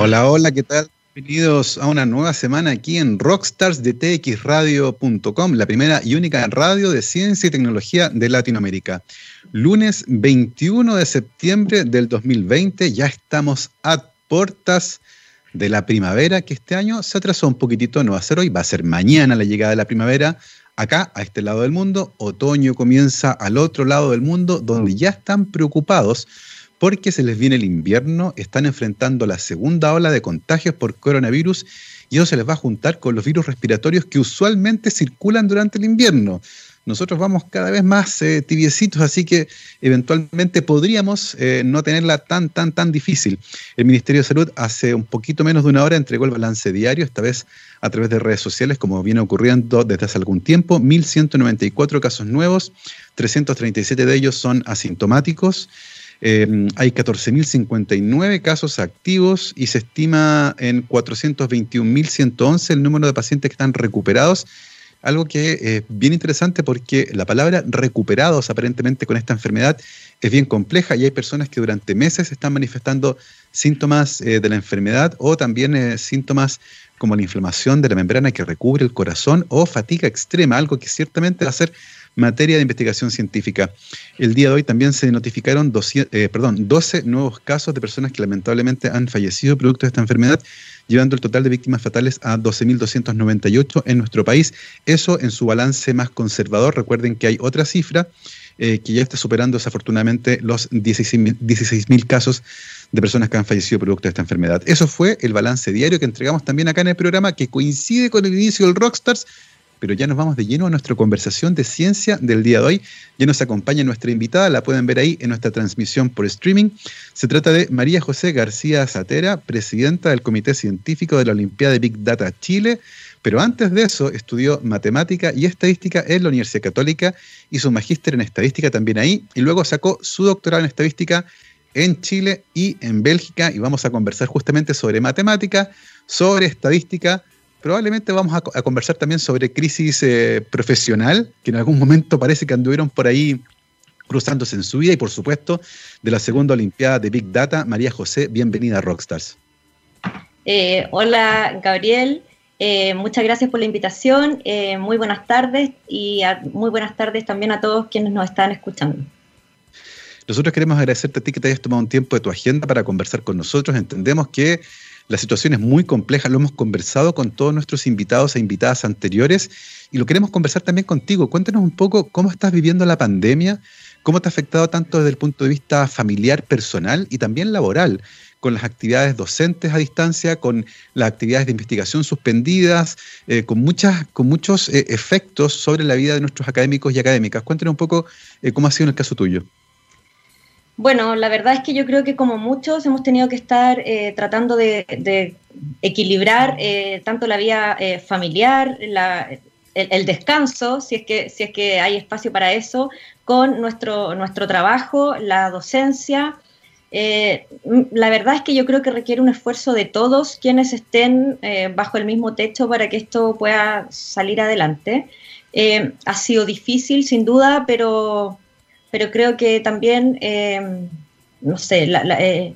Hola, hola, ¿qué tal? Bienvenidos a una nueva semana aquí en rockstarsdetxradio.com, la primera y única radio de ciencia y tecnología de Latinoamérica. Lunes 21 de septiembre del 2020, ya estamos a puertas de la primavera, que este año se atrasó un poquitito, no va a ser hoy, va a ser mañana la llegada de la primavera. Acá, a este lado del mundo, otoño comienza al otro lado del mundo, donde ya están preocupados porque se les viene el invierno, están enfrentando la segunda ola de contagios por coronavirus y eso se les va a juntar con los virus respiratorios que usualmente circulan durante el invierno. Nosotros vamos cada vez más eh, tibiecitos, así que eventualmente podríamos eh, no tenerla tan, tan, tan difícil. El Ministerio de Salud hace un poquito menos de una hora entregó el balance diario, esta vez a través de redes sociales, como viene ocurriendo desde hace algún tiempo. 1.194 casos nuevos, 337 de ellos son asintomáticos. Em, hay 14.059 casos activos y se estima en 421.111 el número de pacientes que están recuperados. Algo que es bien interesante porque la palabra recuperados aparentemente con esta enfermedad es bien compleja y hay personas que durante meses están manifestando síntomas eh, de la enfermedad o también eh, síntomas como la inflamación de la membrana que recubre el corazón o fatiga extrema, algo que ciertamente va a ser materia de investigación científica. El día de hoy también se notificaron 12, eh, perdón, 12 nuevos casos de personas que lamentablemente han fallecido producto de esta enfermedad, llevando el total de víctimas fatales a 12.298 en nuestro país. Eso en su balance más conservador. Recuerden que hay otra cifra eh, que ya está superando desafortunadamente los 16.000 16 casos de personas que han fallecido producto de esta enfermedad. Eso fue el balance diario que entregamos también acá en el programa, que coincide con el inicio del Rockstars, pero ya nos vamos de lleno a nuestra conversación de ciencia del día de hoy. Ya nos acompaña nuestra invitada, la pueden ver ahí en nuestra transmisión por streaming. Se trata de María José García Zatera, presidenta del Comité Científico de la Olimpiada de Big Data Chile, pero antes de eso estudió matemática y estadística en la Universidad Católica, hizo un magíster en estadística también ahí y luego sacó su doctorado en estadística en Chile y en Bélgica y vamos a conversar justamente sobre matemática, sobre estadística, Probablemente vamos a, conversar también sobre crisis eh, profesional, que en algún momento parece que anduvieron por ahí cruzándose en su vida, y por supuesto de la segunda Olimpiada de Big Data. María José, bienvenida a Rockstars. Eh, hola Gabriel, eh, muchas gracias por la invitación, muy buenas tardes y muy buenas tardes también a todos quienes nos están escuchando. Nosotros queremos agradecerte a ti que te hayas tomado un tiempo de tu agenda para conversar con nosotros. Entendemos que la situación es muy compleja, lo hemos conversado con todos nuestros invitados e invitadas anteriores y lo queremos conversar también contigo. Cuéntanos un poco cómo estás viviendo la pandemia, cómo te ha afectado tanto desde el punto de vista familiar, personal y también laboral, con las actividades docentes a distancia, con las actividades de investigación suspendidas, eh, con, muchas, con muchos eh, efectos sobre la vida de nuestros académicos y académicas. Cuéntanos un poco eh, cómo ha sido en el caso tuyo. Bueno, la verdad es que yo creo que como muchos hemos tenido que estar eh, tratando de, equilibrar eh, tanto la vida eh, familiar, el, descanso, si es, que, si es que hay espacio para eso, con nuestro, nuestro trabajo, la docencia. la verdad es que yo creo que requiere un esfuerzo de todos quienes estén bajo el mismo techo para que esto pueda salir adelante. ha sido difícil, sin duda, pero pero creo que también, eh, no sé, eh,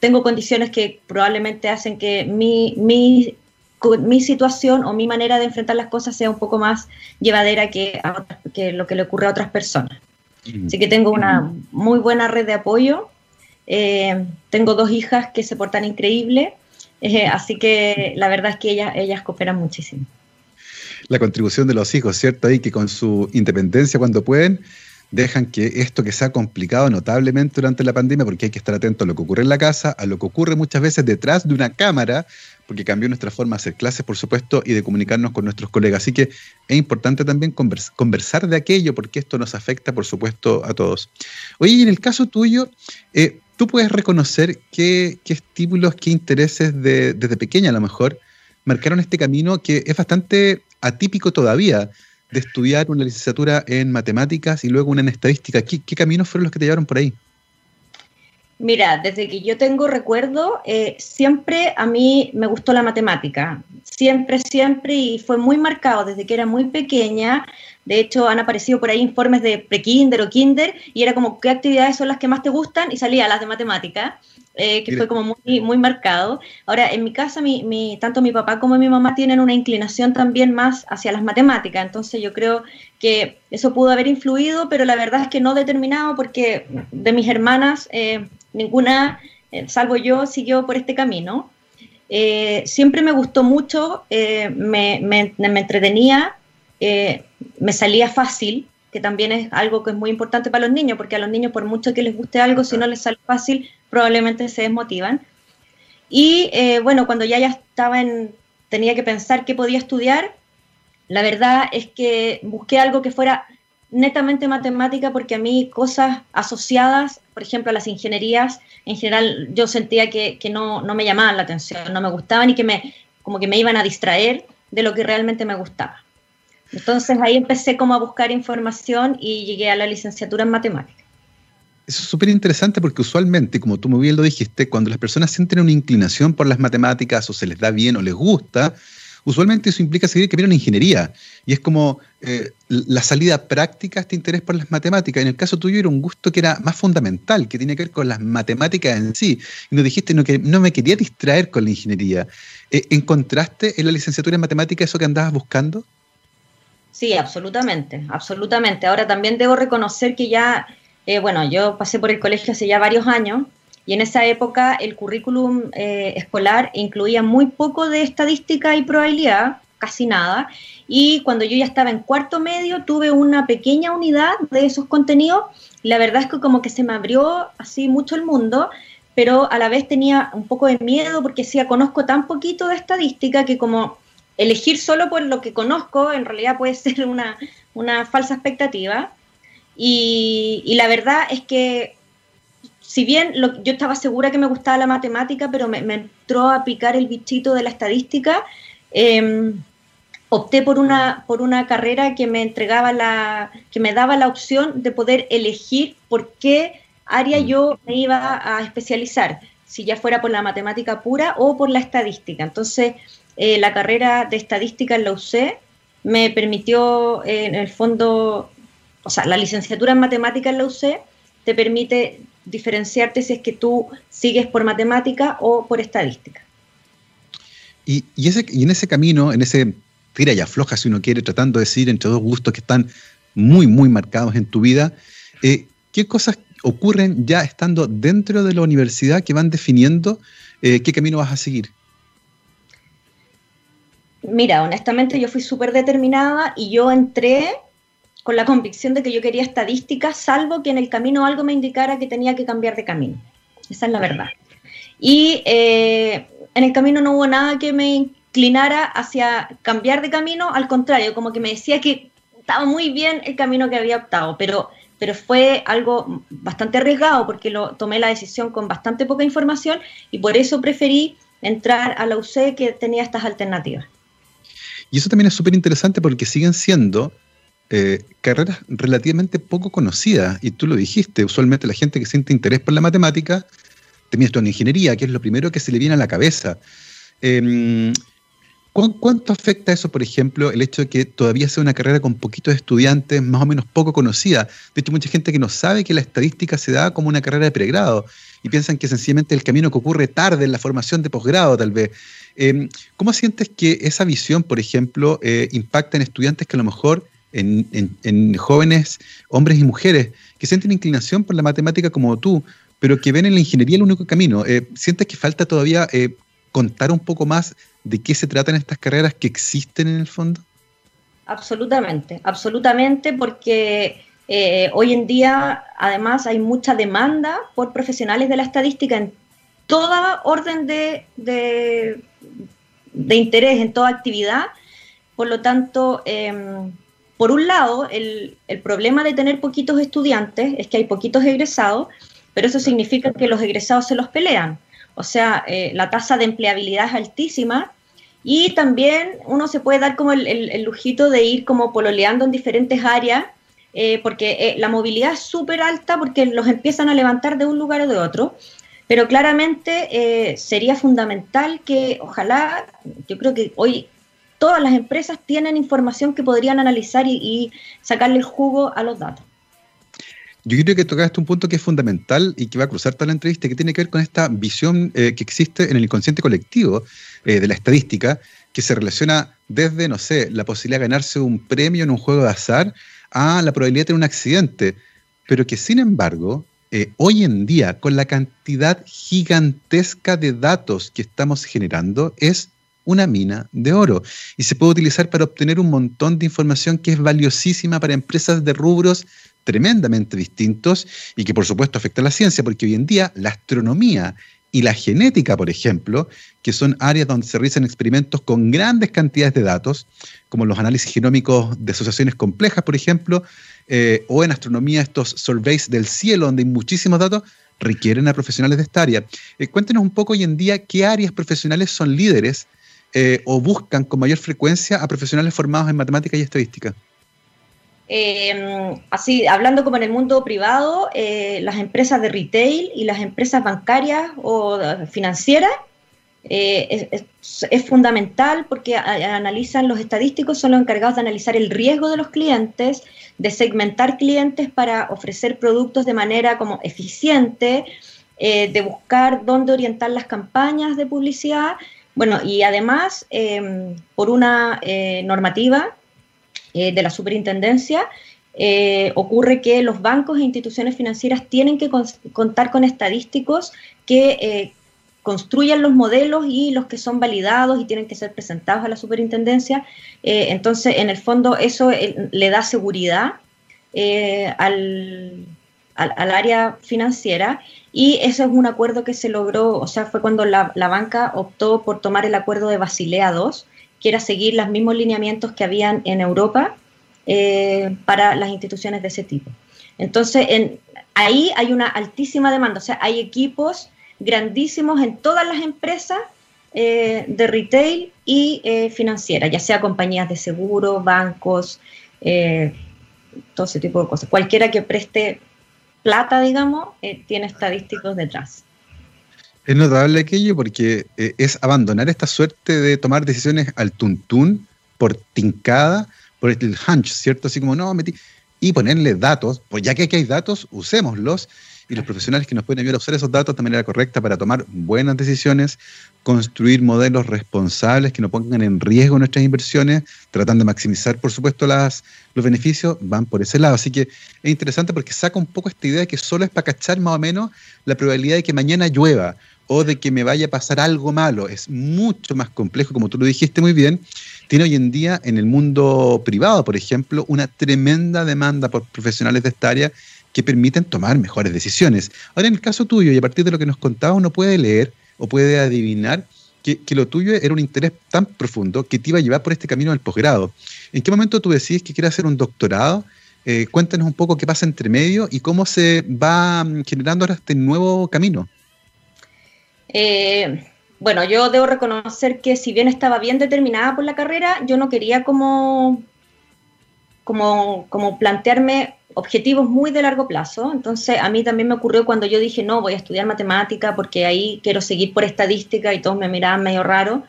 tengo condiciones que probablemente hacen que mi, mi, mi, situación o mi manera de enfrentar las cosas sea un poco más llevadera que, que lo que le ocurre a otras personas. Mm. Así que tengo una muy buena red de apoyo. Eh, tengo dos hijas que se portan increíble, así que la verdad es que ellas, ellas cooperan muchísimo. La contribución de los hijos, ¿cierto? Ahí que con su independencia cuando pueden, dejan que esto que se ha complicado notablemente durante la pandemia, porque hay que estar atento a lo que ocurre en la casa, a lo que ocurre muchas veces detrás de una cámara, porque cambió nuestra forma de hacer clases, por supuesto, y de comunicarnos con nuestros colegas. Así que es importante también conversar de aquello, porque esto nos afecta, por supuesto, a todos. Oye, en el caso tuyo, eh, tú puedes reconocer qué, estímulos, qué intereses desde pequeña a lo mejor marcaron este camino que es bastante atípico todavía de estudiar una licenciatura en matemáticas y luego una en estadística. ¿Qué, caminos fueron los que te llevaron por ahí? Mira, desde que yo tengo recuerdo, eh, siempre a mí me gustó la matemática, siempre, siempre, y fue muy marcado desde que era muy pequeña. De hecho, han aparecido por ahí informes de pre-kinder o kinder, y era como, ¿qué actividades son las que más te gustan? Y salía las de matemática. Eh, que fue como muy, muy marcado. Ahora, en mi casa, mi, tanto mi papá como mi mamá tienen una inclinación también más hacia las matemáticas, entonces yo creo que eso pudo haber influido, pero la verdad es que no determinado porque de mis hermanas, eh, ninguna, eh, salvo yo, siguió por este camino. siempre me gustó mucho, me, me, me, entretenía, me salía fácil, que también es algo que es muy importante para los niños, porque a los niños, por mucho que les guste algo, si no les sale fácil, probablemente se desmotivan. Y eh, bueno, cuando ya, ya estaba en, tenía que pensar qué podía estudiar, la verdad es que busqué algo que fuera netamente matemática porque a mí cosas asociadas, por ejemplo, a las ingenierías, en general yo sentía que, que no, no, me llamaban la atención, no me gustaban y que me, como que me iban a distraer de lo que realmente me gustaba. Entonces ahí empecé como a buscar información y llegué a la licenciatura en matemáticas. Eso es súper interesante porque usualmente, como tú muy bien lo dijiste, cuando las personas sienten una inclinación por las matemáticas o se les da bien o les gusta, usualmente eso implica seguir que en ingeniería. Y es como eh, la salida práctica a este interés por las matemáticas. En el caso tuyo era un gusto que era más fundamental, que tiene que ver con las matemáticas en sí. Y nos dijiste no, que no me quería distraer con la ingeniería. Eh, ¿Encontraste en la licenciatura en matemáticas eso que andabas buscando? Sí, absolutamente, absolutamente. Ahora también debo reconocer que ya eh, bueno, yo pasé por el colegio hace ya varios años y en esa época el currículum eh, escolar incluía muy poco de estadística y probabilidad, casi nada. Y cuando yo ya estaba en cuarto medio tuve una pequeña unidad de esos contenidos la verdad es que como que se me abrió así mucho el mundo, pero a la vez tenía un poco de miedo porque decía, conozco tan poquito de estadística que como elegir solo por lo que conozco en realidad puede ser una, una falsa expectativa. Y, la verdad es que, si bien yo estaba segura que me gustaba la matemática, pero me, entró a picar el bichito de la estadística, em, opté por una, por una carrera que me entregaba la, que me daba la opción de poder elegir por qué área yo me iba a especializar, si ya fuera por la matemática pura o por la estadística. Entonces, eh, la carrera de estadística en la UC me permitió, eh, en el fondo, o sea, la licenciatura en matemática en la UC te permite diferenciarte si es que tú sigues por matemática o por estadística. Y, ese, en ese camino, en ese tira y afloja, si uno quiere, tratando de decir entre dos gustos que están muy, muy marcados en tu vida, eh, ¿qué cosas ocurren ya estando dentro de la universidad que van definiendo qué camino vas a seguir? Mira, honestamente yo fui súper determinada y yo entré con la convicción de que yo quería estadística, salvo que en el camino algo me indicara que tenía que cambiar de camino. Esa es la verdad. Y eh, en el camino no hubo nada que me inclinara hacia cambiar de camino, al contrario, como que me decía que estaba muy bien el camino que había optado, pero, pero fue algo bastante arriesgado porque lo tomé la decisión con bastante poca información y por eso preferí entrar a la UC que tenía estas alternativas. Y eso también es súper interesante porque siguen siendo eh, carreras relativamente poco conocidas, y tú lo dijiste, usualmente la gente que siente interés por la matemática termina en ingeniería, que es lo primero que se le viene a la cabeza. Em, ¿Cuánto afecta eso, por ejemplo, el hecho de que todavía sea una carrera con poquitos estudiantes, más o menos poco conocida? De hecho, mucha gente que no sabe que la estadística se da como una carrera de pregrado y piensan que sencillamente el camino que ocurre tarde en la formación de posgrado, tal vez. Em, ¿Cómo sientes que esa visión, por ejemplo, eh, impacta en estudiantes que a lo mejor en, jóvenes, hombres y mujeres, que sienten inclinación por la matemática como tú, pero que ven en la ingeniería el único camino. Eh, ¿Sientes que falta todavía eh, contar un poco más de qué se tratan estas carreras que existen en el fondo? Absolutamente, absolutamente, porque hoy en día además hay mucha demanda por profesionales de la estadística en toda orden de, de, de interés, en toda actividad. Por lo tanto, em, por un lado, el, problema de tener poquitos estudiantes es que hay poquitos egresados, pero eso significa que los egresados se los pelean. O sea, eh, la tasa de empleabilidad es altísima y también uno se puede dar como el, lujito de ir como pololeando en diferentes áreas, eh, porque eh, la movilidad es súper alta porque los empiezan a levantar de un lugar o de otro. Pero claramente sería fundamental que ojalá, yo creo que hoy todas las empresas tienen información que podrían analizar y, sacarle el jugo a los datos. Yo creo que tocaste un punto que es fundamental y que va a cruzar toda la entrevista, que tiene que ver con esta visión eh, que existe en el inconsciente colectivo eh, de la estadística, que se relaciona desde, no sé, la posibilidad de ganarse un premio en un juego de azar a la probabilidad de tener un accidente, pero que sin embargo, eh, hoy en día, con la cantidad gigantesca de datos que estamos generando, es una mina de oro. Y se puede utilizar para obtener un montón de información que es valiosísima para empresas de rubros tremendamente distintos y que por supuesto afecta a la ciencia, porque hoy en día la astronomía y la genética, por ejemplo, que son áreas donde se realizan experimentos con grandes cantidades de datos, como los análisis genómicos de asociaciones complejas, por ejemplo, eh, o en astronomía estos surveys del cielo, donde hay muchísimos datos, requieren a profesionales de esta área. Eh, cuéntenos un poco hoy en día qué áreas profesionales son líderes eh, o buscan con mayor frecuencia a profesionales formados en matemática y estadística. Eh, así, hablando como en el mundo privado, eh, las empresas de retail y las empresas bancarias o financieras eh, es, fundamental porque analizan los estadísticos, son los encargados de analizar el riesgo de los clientes, de segmentar clientes para ofrecer productos de manera como eficiente, de buscar dónde orientar las campañas de publicidad. Bueno, y además, por una normativa eh, de la superintendencia, eh, ocurre que los bancos e instituciones financieras tienen que contar con estadísticos que eh, construyan los modelos y los que son validados y tienen que ser presentados a la superintendencia. entonces, en el fondo, eso le da seguridad al, área financiera y ese es un acuerdo que se logró, o sea, fue cuando la, la banca optó por tomar el acuerdo de Basilea II, que era seguir los mismos lineamientos que habían en Europa eh, para las instituciones de ese tipo. Entonces, en, ahí hay una altísima demanda, o sea, hay equipos grandísimos en todas las empresas eh, de retail y eh, financiera, ya sea compañías de seguro, bancos, todo ese tipo de cosas. Cualquiera que preste plata, digamos, tiene estadísticos detrás. Es notable aquello porque eh, es abandonar esta suerte de tomar decisiones al tuntún, por tincada, por el hunch, ¿cierto? Así como, no, metí. Y ponerle datos, pues ya que aquí hay datos, usémoslos y los profesionales que nos pueden ayudar a usar esos datos de manera correcta para tomar buenas decisiones, construir modelos responsables que no pongan en riesgo nuestras inversiones, tratando de maximizar, por supuesto, las, los beneficios, van por ese lado. Así que es interesante porque saca un poco esta idea de que solo es para cachar más o menos la probabilidad de que mañana llueva o de que me vaya a pasar algo malo. Es mucho más complejo, como tú lo dijiste muy bien. Tiene hoy en día en el mundo privado, por ejemplo, una tremenda demanda por profesionales de esta área que permiten tomar mejores decisiones. Ahora, en el caso tuyo, y a partir de lo que nos contaba, uno puede leer o puede adivinar que, lo tuyo era un interés tan profundo que te iba a llevar por este camino del posgrado. ¿En qué momento tú decís que quieres hacer un doctorado? Eh, cuéntanos un poco qué pasa entre medio y cómo se va mm, generando ahora este nuevo camino. Eh, bueno, yo debo reconocer que si bien estaba bien determinada por la carrera, yo no quería como, como, como plantearme objetivos muy de largo plazo. Entonces, a mí también me ocurrió cuando yo dije, no, voy a estudiar matemática porque ahí quiero seguir por estadística y todos me miraban medio raro.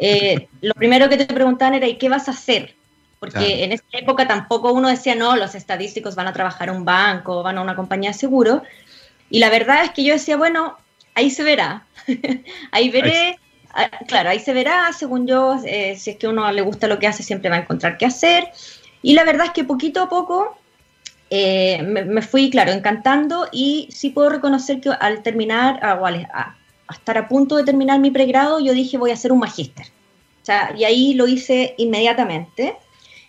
Eh, lo primero que te preguntaban era, ¿y qué vas a hacer? Porque en esa época tampoco uno decía, no, los estadísticos van a trabajar en un banco, van a una compañía de seguro. Y la verdad es que yo decía, bueno, ahí se verá. ahí veré, ah, claro, ahí se verá, según yo, eh, si es que uno le gusta lo que hace, siempre va a encontrar qué hacer. Y la verdad es que poquito a poco eh, me, fui, claro, encantando y sí puedo reconocer que al terminar, ah, o a, estar a punto de terminar mi pregrado, yo dije voy a hacer un magíster. O sea, y ahí lo hice inmediatamente.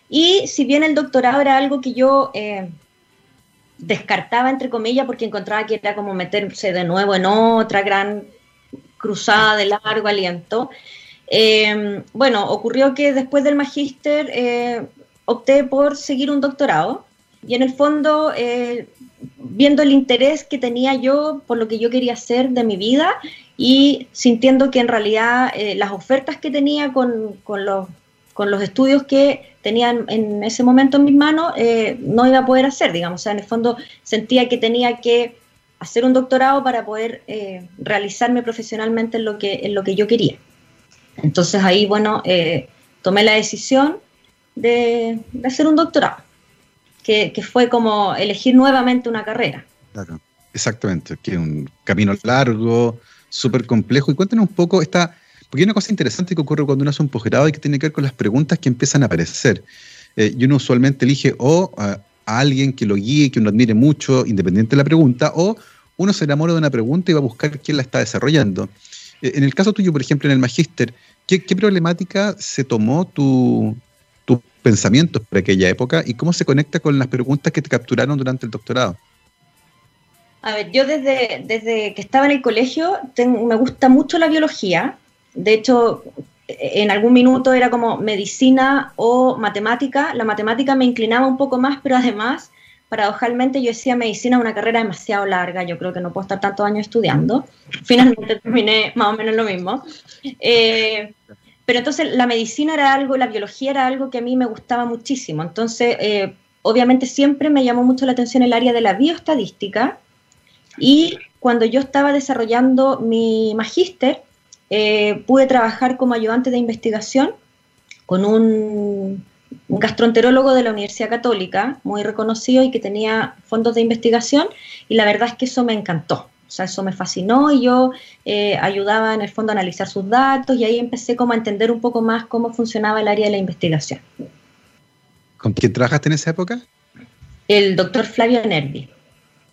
Y si bien el doctorado era algo que yo eh, descartaba, entre comillas, porque encontraba que era como meterse de nuevo en otra gran cruzada de largo aliento. Eh, bueno, ocurrió que después del magíster eh, opté por seguir un doctorado y en el fondo, eh, viendo el interés que tenía yo por lo que yo quería hacer de mi vida y sintiendo que en realidad las ofertas que tenía con, con los con los estudios que tenían en ese momento en mis manos, eh, no iba a poder hacer, digamos. O sea, en el fondo sentía que tenía que hacer un doctorado para poder eh, realizarme profesionalmente en lo, que, en lo que yo quería. Entonces ahí, bueno, eh, tomé la decisión de, hacer un doctorado, que, fue como elegir nuevamente una carrera. Exactamente, que un camino largo, súper complejo. Y cuéntanos un poco esta, porque hay una cosa interesante que ocurre cuando uno hace un posgrado y que tiene que ver con las preguntas que empiezan a aparecer. Eh, y uno usualmente elige o a alguien que lo guíe, que uno admire mucho, independiente de la pregunta, o uno se enamora de una pregunta y va a buscar quién la está desarrollando. Eh, en el caso tuyo, por ejemplo, en el magíster, ¿qué, problemática se tomó tu, tus pensamientos por aquella época y cómo se conecta con las preguntas que te capturaron durante el doctorado? A ver, yo desde, desde que estaba en el colegio me gusta mucho la biología. De hecho, en algún minuto era como medicina o matemática. La matemática me inclinaba un poco más, pero además, paradojalmente, yo decía medicina una carrera demasiado larga. Yo creo que no puedo estar tantos años estudiando. Finalmente terminé más o menos lo mismo. Eh, pero entonces la medicina era algo, la biología era algo que a mí me gustaba muchísimo. Entonces, eh, obviamente siempre me llamó mucho la atención el área de la bioestadística. Y cuando yo estaba desarrollando mi magíster, eh, pude trabajar como ayudante de investigación con un, gastroenterólogo de la Universidad Católica, muy reconocido y que tenía fondos de investigación, y la verdad es que eso me encantó. O sea, eso me fascinó y yo eh, ayudaba en el fondo a analizar sus datos y ahí empecé como a entender un poco más cómo funcionaba el área de la investigación. ¿Con quién trabajaste en esa época? El doctor Flavio Nervi.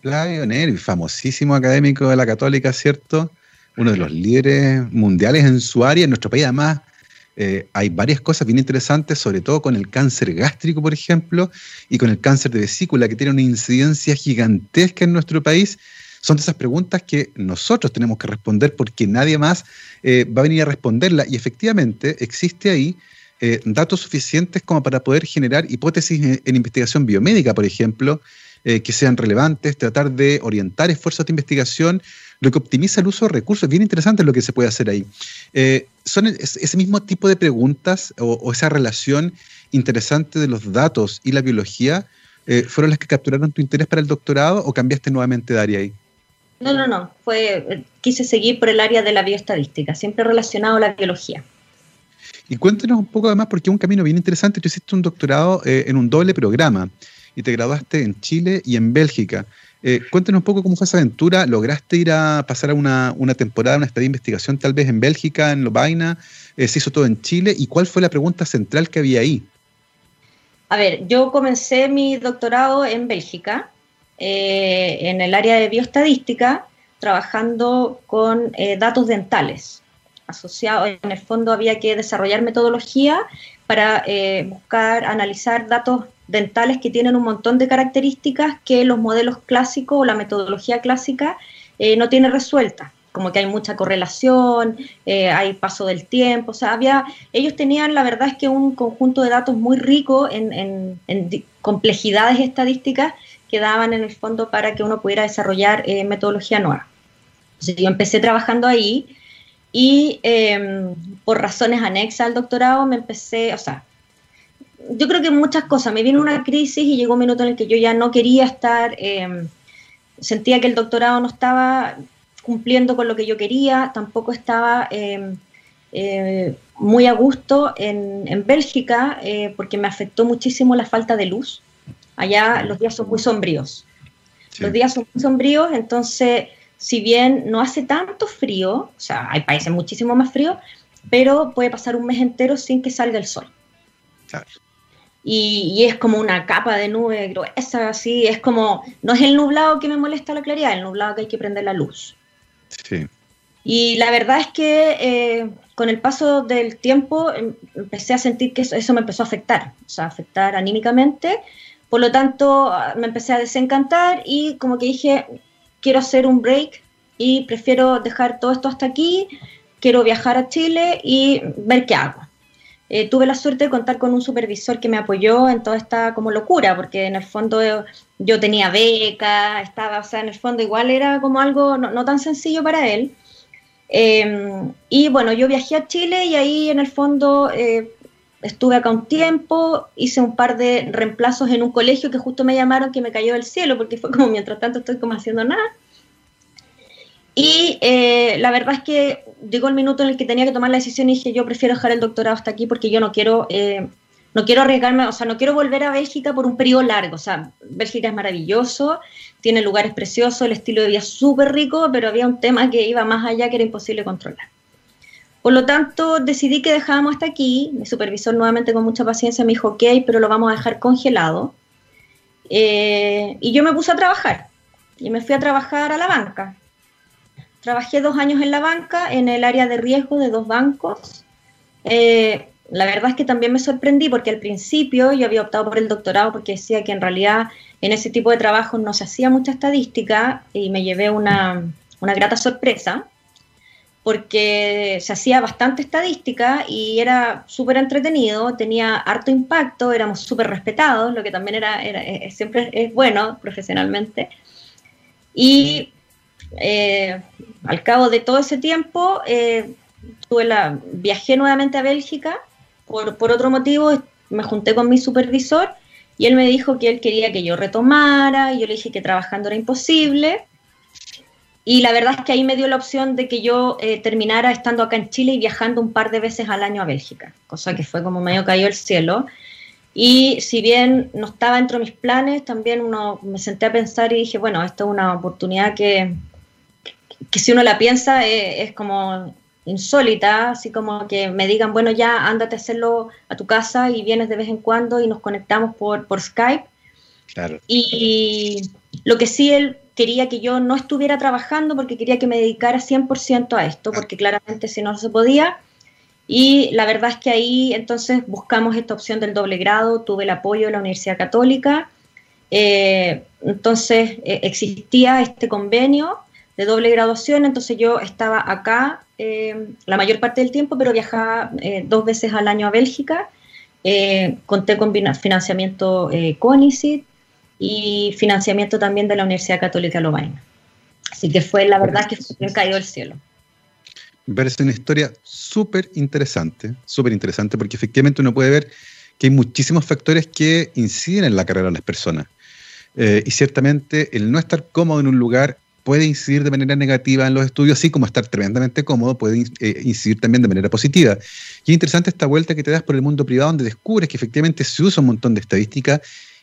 Flavio Nervi, famosísimo académico de la Católica, ¿cierto? uno de los líderes mundiales en su área. En nuestro país, además, eh, hay varias cosas bien interesantes, sobre todo con el cáncer gástrico, por ejemplo, y con el cáncer de vesícula, que tiene una incidencia gigantesca en nuestro país. Son de esas preguntas que nosotros tenemos que responder porque nadie más eh, va a venir a responderla. Y efectivamente existe ahí eh, datos suficientes como para poder generar hipótesis en investigación biomédica, por ejemplo, que sean relevantes, tratar de orientar esfuerzos de investigación lo que optimiza el uso de recursos. Bien interesante lo que se puede hacer ahí. Eh, ¿Son ese mismo tipo de preguntas o, esa relación interesante de los datos y la biología eh, fueron las que capturaron tu interés para el doctorado o cambiaste nuevamente de área ahí? No, no, no. Fue, quise seguir por el área de la bioestadística, siempre relacionado a la biología. Y cuéntenos un poco además, porque es un camino bien interesante. Tú hiciste un doctorado eh, en un doble programa y te graduaste en Chile y en Bélgica. Eh, cuéntenos un poco cómo fue esa aventura. ¿Lograste ir a pasar una, una temporada, una estadía de investigación tal vez en Bélgica, en Lovaina? Eh, ¿Se hizo todo en Chile? ¿Y cuál fue la pregunta central que había ahí? A ver, yo comencé mi doctorado en Bélgica, eh, en el área de bioestadística, trabajando con datos dentales. Asociado, en el fondo había que desarrollar metodología para buscar, analizar datos dentales que tienen un montón de características que los modelos clásicos o la metodología clásica eh, no tiene resuelta como que hay mucha correlación, eh, hay paso del tiempo, o sea, había, ellos tenían, la verdad es que un conjunto de datos muy rico en, complejidades estadísticas que daban en el fondo para que uno pudiera desarrollar eh, metodología nueva. Entonces yo empecé trabajando ahí y em, por razones anexas al doctorado me empecé, o sea, yo creo que muchas cosas. Me vino una crisis y llegó un minuto en el que yo ya no quería estar, em, sentía que el doctorado no estaba cumpliendo con lo que yo quería, tampoco estaba em, eh, muy a gusto en, Bélgica eh, porque me afectó muchísimo la falta de luz. Allá los días son muy sombríos. Los días son muy sombríos, entonces, si bien no hace tanto frío, o sea, hay países muchísimo más fríos, pero puede pasar un mes entero sin que salga el sol. Claro y, es como una capa de nube gruesa, así, es como, no es el nublado que me molesta la claridad, el nublado que hay que prender la luz. Sí. Y la verdad es que eh, con el paso del tiempo em, empecé a sentir que eso, me empezó a afectar, o sea, afectar anímicamente, por lo tanto me empecé a desencantar y como que dije, quiero hacer un break y prefiero dejar todo esto hasta aquí, quiero viajar a Chile y ver qué hago. Eh, tuve la suerte de contar con un supervisor que me apoyó en toda esta como locura, porque en el fondo yo, tenía beca, estaba, o sea, en el fondo igual era como algo no, tan sencillo para él. Em, y bueno, yo viajé a Chile y ahí en el fondo eh, estuve acá un tiempo, hice un par de reemplazos en un colegio que justo me llamaron que me cayó del cielo, porque fue como mientras tanto estoy como haciendo nada. Y eh, la verdad es que llegó el minuto en el que tenía que tomar la decisión y dije, yo prefiero dejar el doctorado hasta aquí porque yo no quiero eh, no quiero arriesgarme, o sea, no quiero volver a Bélgica por un periodo largo. O sea, Bélgica es maravilloso, tiene lugares preciosos, el estilo de vida es súper rico, pero había un tema que iba más allá que era imposible controlar. Por lo tanto, decidí que dejábamos hasta aquí. Mi supervisor nuevamente con mucha paciencia me dijo, ok, pero lo vamos a dejar congelado. Eh, y yo me puse a trabajar y me fui a trabajar a la banca. Trabajé dos años en la banca, en el área de riesgo de dos bancos. Eh, la verdad es que también me sorprendí porque al principio yo había optado por el doctorado porque decía que en realidad en ese tipo de trabajos no se hacía mucha estadística y me llevé una, una grata sorpresa porque se hacía bastante estadística y era súper entretenido, tenía harto impacto, éramos súper respetados, lo que también era, siempre es bueno profesionalmente. Y eh, al cabo de todo ese tiempo, eh, tuve la, viajé nuevamente a Bélgica por, por otro motivo, me junté con mi supervisor y él me dijo que él quería que yo retomara, y yo le dije que trabajando era imposible y la verdad es que ahí me dio la opción de que yo eh, terminara estando acá en Chile y viajando un par de veces al año a Bélgica, cosa que fue como medio cayó el cielo. Y si bien no estaba dentro de mis planes, también uno me senté a pensar y dije, bueno, esto es una oportunidad que, que si uno la piensa eh, es como insólita, así como que me digan, bueno, ya ándate a hacerlo a tu casa y vienes de vez en cuando y nos conectamos por, por Skype. Claro. Y lo que sí él quería que yo no estuviera trabajando porque quería que me dedicara 100% a esto, porque claramente si no se podía. Y la verdad es que ahí entonces buscamos esta opción del doble grado, tuve el apoyo de la Universidad Católica, eh, entonces eh, existía este convenio de doble graduación, entonces yo estaba acá eh, la mayor parte del tiempo, pero viajaba dos veces al año a Bélgica, conté con financiamiento CONICIT, y financiamiento también de la Universidad Católica Lovaina. Así que fue la verdad que fue caído del cielo. Me parece una historia súper interesante, súper interesante, porque efectivamente uno puede ver que hay muchísimos factores que inciden en la carrera de las personas. Eh, y ciertamente el no estar cómodo en un lugar puede incidir de manera negativa en los estudios, así como estar tremendamente cómodo puede eh, incidir también de manera positiva. Y es interesante esta vuelta que te das por el mundo privado, donde descubres que efectivamente se usa un montón de estadística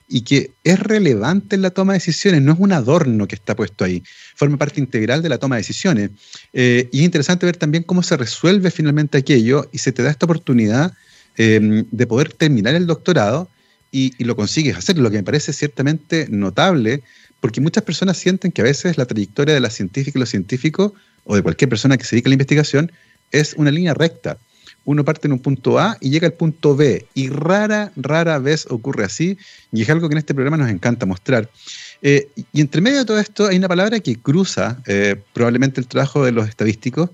y que es relevante en la toma de decisiones, no es un adorno que está puesto ahí, forma parte integral de la toma de decisiones. Eh, y es interesante ver también cómo se resuelve finalmente aquello y se te da esta oportunidad em, de poder terminar el doctorado y, lo consigues hacer, lo que me parece ciertamente notable, porque muchas personas sienten que a veces la trayectoria de la científica y los científicos, o de cualquier persona que se dedica a la investigación, es una línea recta uno parte en un punto A y llega al punto B. Y rara, rara vez ocurre así, y es algo que en este programa nos encanta mostrar. Eh, y entre medio de todo esto hay una palabra que cruza eh, probablemente el trabajo de los estadísticos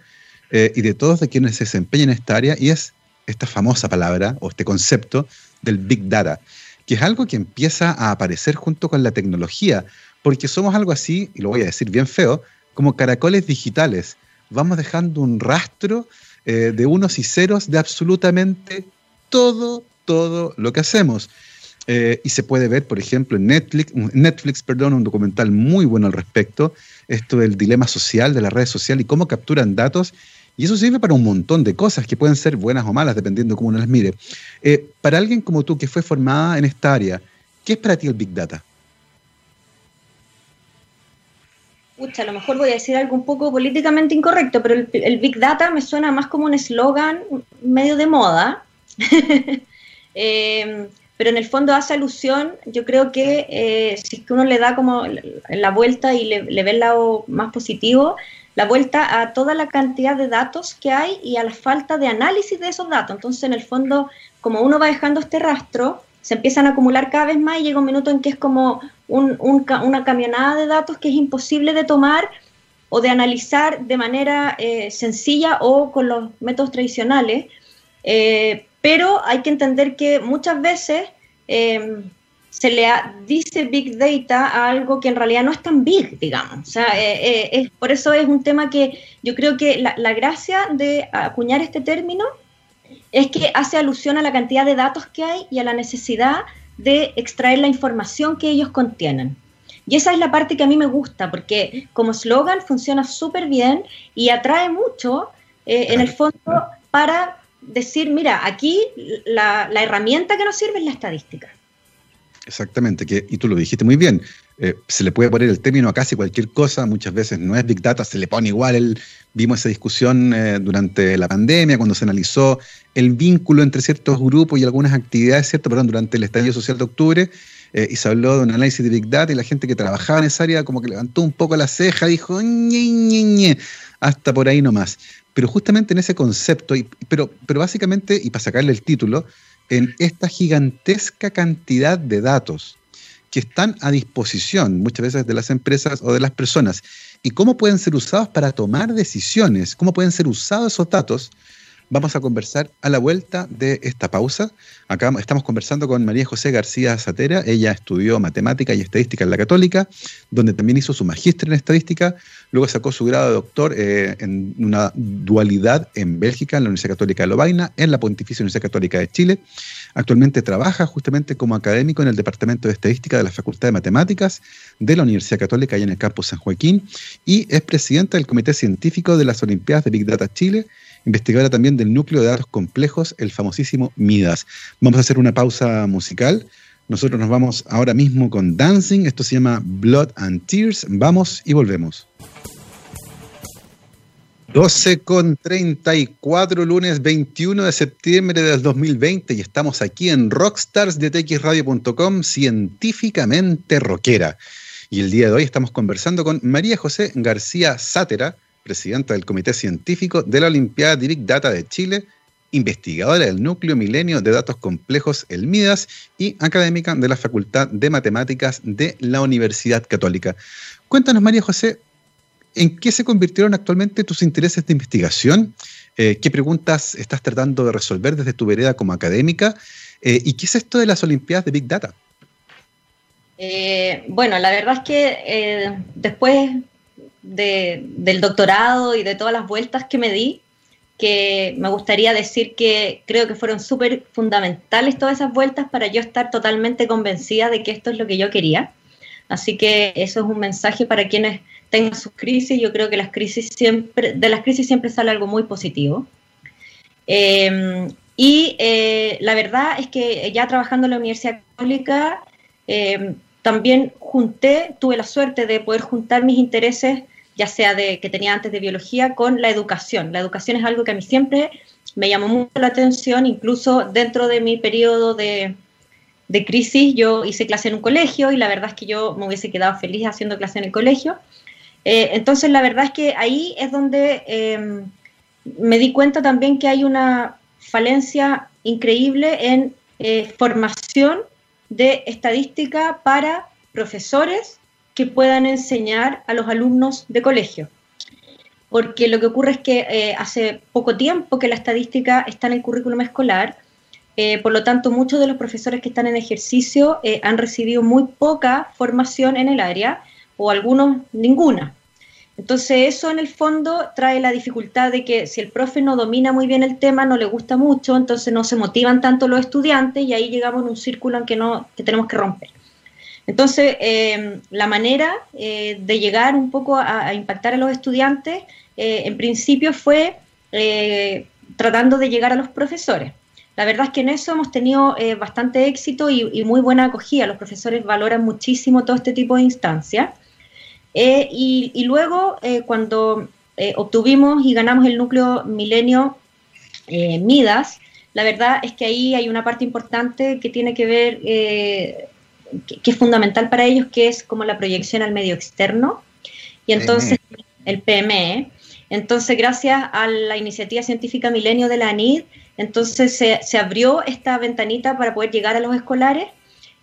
eh, y de todos de quienes se desempeñan en esta área, y es esta famosa palabra o este concepto del Big Data, que es algo que empieza a aparecer junto con la tecnología, porque somos algo así, y lo voy a decir bien feo, como caracoles digitales. Vamos dejando un rastro eh, de unos y ceros de absolutamente todo, todo lo que hacemos. Eh, y se puede ver, por ejemplo, en Netflix, Netflix, perdón, un documental muy bueno al respecto, esto del dilema social de las redes sociales y cómo capturan datos. Y eso sirve para un montón de cosas que pueden ser buenas o malas, dependiendo de cómo uno las mire. Eh, para alguien como tú, que fue formada en esta área, ¿qué es para ti el Big Data? A lo mejor voy a decir algo un poco políticamente incorrecto, pero el, Big Data me suena más como un eslogan medio de moda. Em, pero en el fondo hace alusión, yo creo que eh, si uno le da como la vuelta y le, le, ve el lado más positivo, la vuelta a toda la cantidad de datos que hay y a la falta de análisis de esos datos. Entonces, en el fondo, como uno va dejando este rastro, se empiezan a acumular cada vez más y llega un minuto en que es como una camionada de datos que es imposible de tomar o de analizar de manera eh, sencilla o con los métodos tradicionales. Eh, pero hay que entender que muchas veces em, se le dice Big Data a algo que en realidad no es tan big, digamos. O sea, eh, por eso es un tema que yo creo que la gracia de acuñar este término es que hace alusión a la cantidad de datos que hay y a la necesidad de extraer la información que ellos contienen. Y esa es la parte que a mí me gusta, porque como slogan funciona súper bien y atrae mucho, eh, en el fondo, para decir, mira, aquí la, herramienta que nos sirve es la estadística. Exactamente, y tú lo dijiste muy bien, eh, se le puede poner el término a casi cualquier cosa, muchas veces no es Big Data, se le pone igual, el, vimos esa discusión eh, durante la pandemia, cuando se analizó el vínculo entre ciertos grupos y algunas actividades, ¿cierto? Perdón, durante el estadio social de octubre, eh, y se habló de un análisis de Big Data y la gente que trabajaba en esa área como que levantó un poco la ceja, dijo, ñe, ñe, ñe, hasta por ahí nomás. Pero justamente en ese concepto, y, pero, pero básicamente, y para sacarle el título, en esta gigantesca cantidad de datos que están a disposición muchas veces de las empresas o de las personas y cómo pueden ser usados para tomar decisiones, cómo pueden ser usados esos datos vamos a conversar a la vuelta de esta pausa. Acá estamos conversando con María José García Satera. Ella estudió matemática y estadística en la Católica, donde también hizo su magíster en estadística. Luego sacó su grado de doctor eh, en una dualidad en Bélgica, en la Universidad Católica de Lovaina, en la Pontificia Universidad Católica de Chile. Actualmente trabaja justamente como académico en el Departamento de Estadística de la Facultad de Matemáticas de la Universidad Católica y en el campus San Joaquín y es presidenta del Comité Científico de las Olimpiadas de Big Data Chile investigadora también del núcleo de datos complejos, el famosísimo MIDAS. Vamos a hacer una pausa musical. Nosotros nos vamos ahora mismo con Dancing. Esto se llama Blood and Tears. Vamos y volvemos. 12 con 34, lunes 21 de septiembre del 2020 y estamos aquí en Rockstars de txradio.com, científicamente rockera. Y el día de hoy estamos conversando con María José García Sátera, presidenta del Comité Científico de la Olimpiada de Big Data de Chile, investigadora del Núcleo Milenio de Datos Complejos, el MIDAS, y académica de la Facultad de Matemáticas de la Universidad Católica. Cuéntanos, María José, ¿en qué se convirtieron actualmente tus intereses de investigación? Eh, ¿Qué preguntas estás tratando de resolver desde tu vereda como académica? Eh, ¿Y qué es esto de las Olimpiadas de Big Data? Eh, bueno, la verdad es que después del doctorado y de todas las vueltas que me di, que me gustaría decir que creo que fueron súper fundamentales todas esas vueltas para yo estar totalmente convencida de que esto es lo que yo quería. Así que eso es un mensaje para quienes tengan sus crisis. Yo creo que las crisis siempre, de las crisis siempre sale algo muy positivo. Em, y eh, la verdad es que ya trabajando en la Universidad Católica, em, también junté, tuve la suerte de poder juntar mis intereses ya sea de que tenía antes de biología, con la educación. La educación es algo que a mí siempre me llamó mucho la atención, incluso dentro de mi periodo de, crisis, yo hice clase en un colegio y la verdad es que yo me hubiese quedado feliz haciendo clase en el colegio. Eh, entonces, la verdad es que ahí es donde em, me di cuenta también que hay una falencia increíble en eh, formación de estadística para profesores que puedan enseñar a los alumnos de colegio. Porque lo que ocurre es que eh, hace poco tiempo que la estadística está en el currículum escolar, por lo tanto muchos de los profesores que están en ejercicio han recibido muy poca formación en el área o algunos ninguna. Entonces eso en el fondo trae la dificultad de que si el profe no domina muy bien el tema, no le gusta mucho, entonces no se motivan tanto los estudiantes y ahí llegamos en un círculo en que, no, que tenemos que romper. Entonces, em, la manera eh, de llegar un poco a, impactar a los estudiantes, eh, en principio fue eh, tratando de llegar a los profesores. La verdad es que en eso hemos tenido bastante éxito y, muy buena acogida. Los profesores valoran muchísimo todo este tipo de instancias. Y, y, luego, cuando obtuvimos y ganamos el núcleo milenio Midas, la verdad es que ahí hay una parte importante que tiene que ver que, es fundamental para ellos, que es como la proyección al medio externo. Y entonces, el PME. Entonces, gracias a la iniciativa científica Milenio de la ANID, entonces se, abrió esta ventanita para poder llegar a los escolares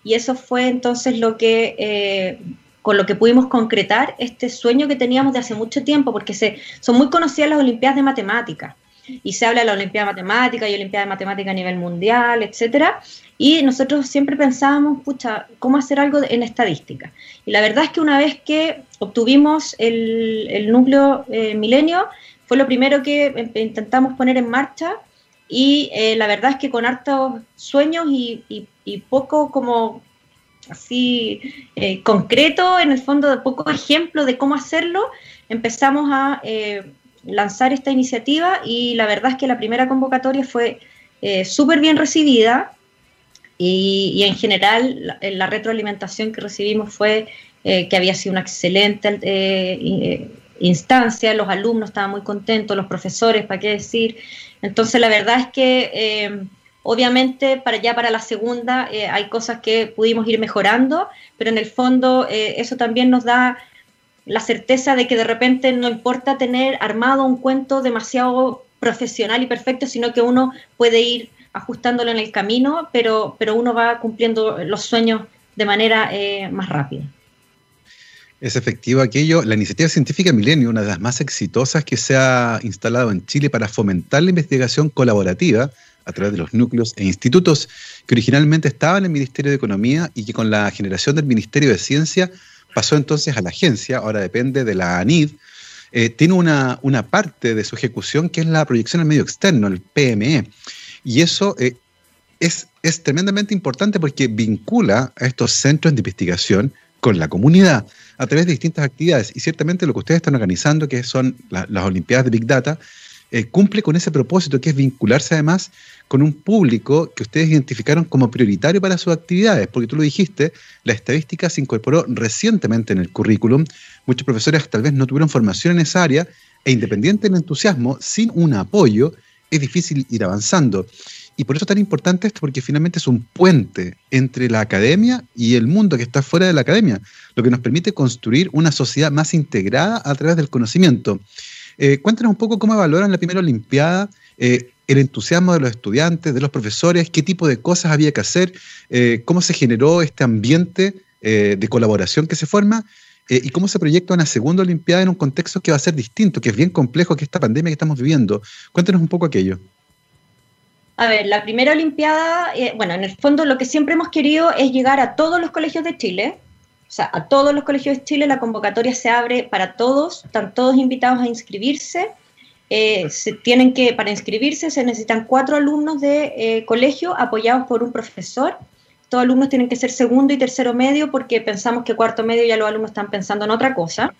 y eso fue entonces lo que, eh, con lo que pudimos concretar este sueño que teníamos de hace mucho tiempo, porque se, son muy conocidas las Olimpiadas de Matemáticas y se habla de la Olimpiada de Matemática y Olimpiada de Matemática a nivel mundial, etcétera. Y nosotros siempre pensábamos, pucha, ¿cómo hacer algo en estadística? Y la verdad es que una vez que obtuvimos el, núcleo eh, milenio, fue lo primero que intentamos poner en marcha y eh, la verdad es que con hartos sueños y, poco como así eh, concreto, en el fondo de poco ejemplo de cómo hacerlo, empezamos a lanzar esta iniciativa y la verdad es que la primera convocatoria fue eh, súper bien recibida y, en general la, retroalimentación que recibimos fue eh, que había sido una excelente eh, instancia, los alumnos estaban muy contentos, los profesores, ¿para qué decir? Entonces la verdad es que obviamente para ya para la segunda hay cosas que pudimos ir mejorando, pero en el fondo eso también nos da la certeza de que de repente no importa tener armado un cuento demasiado profesional y perfecto, sino que uno puede ir ajustándolo en el camino, pero, pero uno va cumpliendo los sueños de manera eh, más rápida. Es efectivo aquello. La iniciativa científica Milenio, una de las más exitosas que se ha instalado en Chile para fomentar la investigación colaborativa a través de los núcleos e institutos que originalmente estaban en el Ministerio de Economía y que con la generación del Ministerio de Ciencia pasó entonces a la agencia, ahora depende de la ANID, eh, tiene una, una, parte de su ejecución que es la proyección al medio externo, el PME. Y eso eh, es, es tremendamente importante porque vincula a estos centros de investigación con la comunidad a través de distintas actividades. Y ciertamente lo que ustedes están organizando, que son las Olimpiadas de Big Data, eh, cumple con ese propósito, que es vincularse además con un público que ustedes identificaron como prioritario para sus actividades, porque tú lo dijiste, la estadística se incorporó recientemente en el currículum, muchos profesores tal vez no tuvieron formación en esa área, e independiente del entusiasmo, sin un apoyo, es difícil ir avanzando. Y por eso es tan importante esto, porque finalmente es un puente entre la academia y el mundo que está fuera de la academia, lo que nos permite construir una sociedad más integrada a través del conocimiento. Eh, cuéntanos un poco cómo valoran la primera Olimpiada, eh, el entusiasmo de los estudiantes, de los profesores, qué tipo de cosas había que hacer, eh, cómo se generó este ambiente de colaboración que se forma y cómo se proyecta una segunda Olimpiada en un contexto que va a ser distinto, que es bien complejo que esta pandemia que estamos viviendo. Cuéntanos un poco aquello. A ver, la primera Olimpiada, bueno, en el fondo lo que siempre hemos querido es llegar a todos los colegios de Chile, o sea, a todos los colegios de Chile la convocatoria se abre para todos, están todos invitados a inscribirse. Eh, se tienen que, para inscribirse se necesitan cuatro alumnos de eh, colegio apoyados por un profesor. Todos alumnos tienen que ser segundo y tercero medio porque pensamos que cuarto medio ya los alumnos están pensando en otra cosa.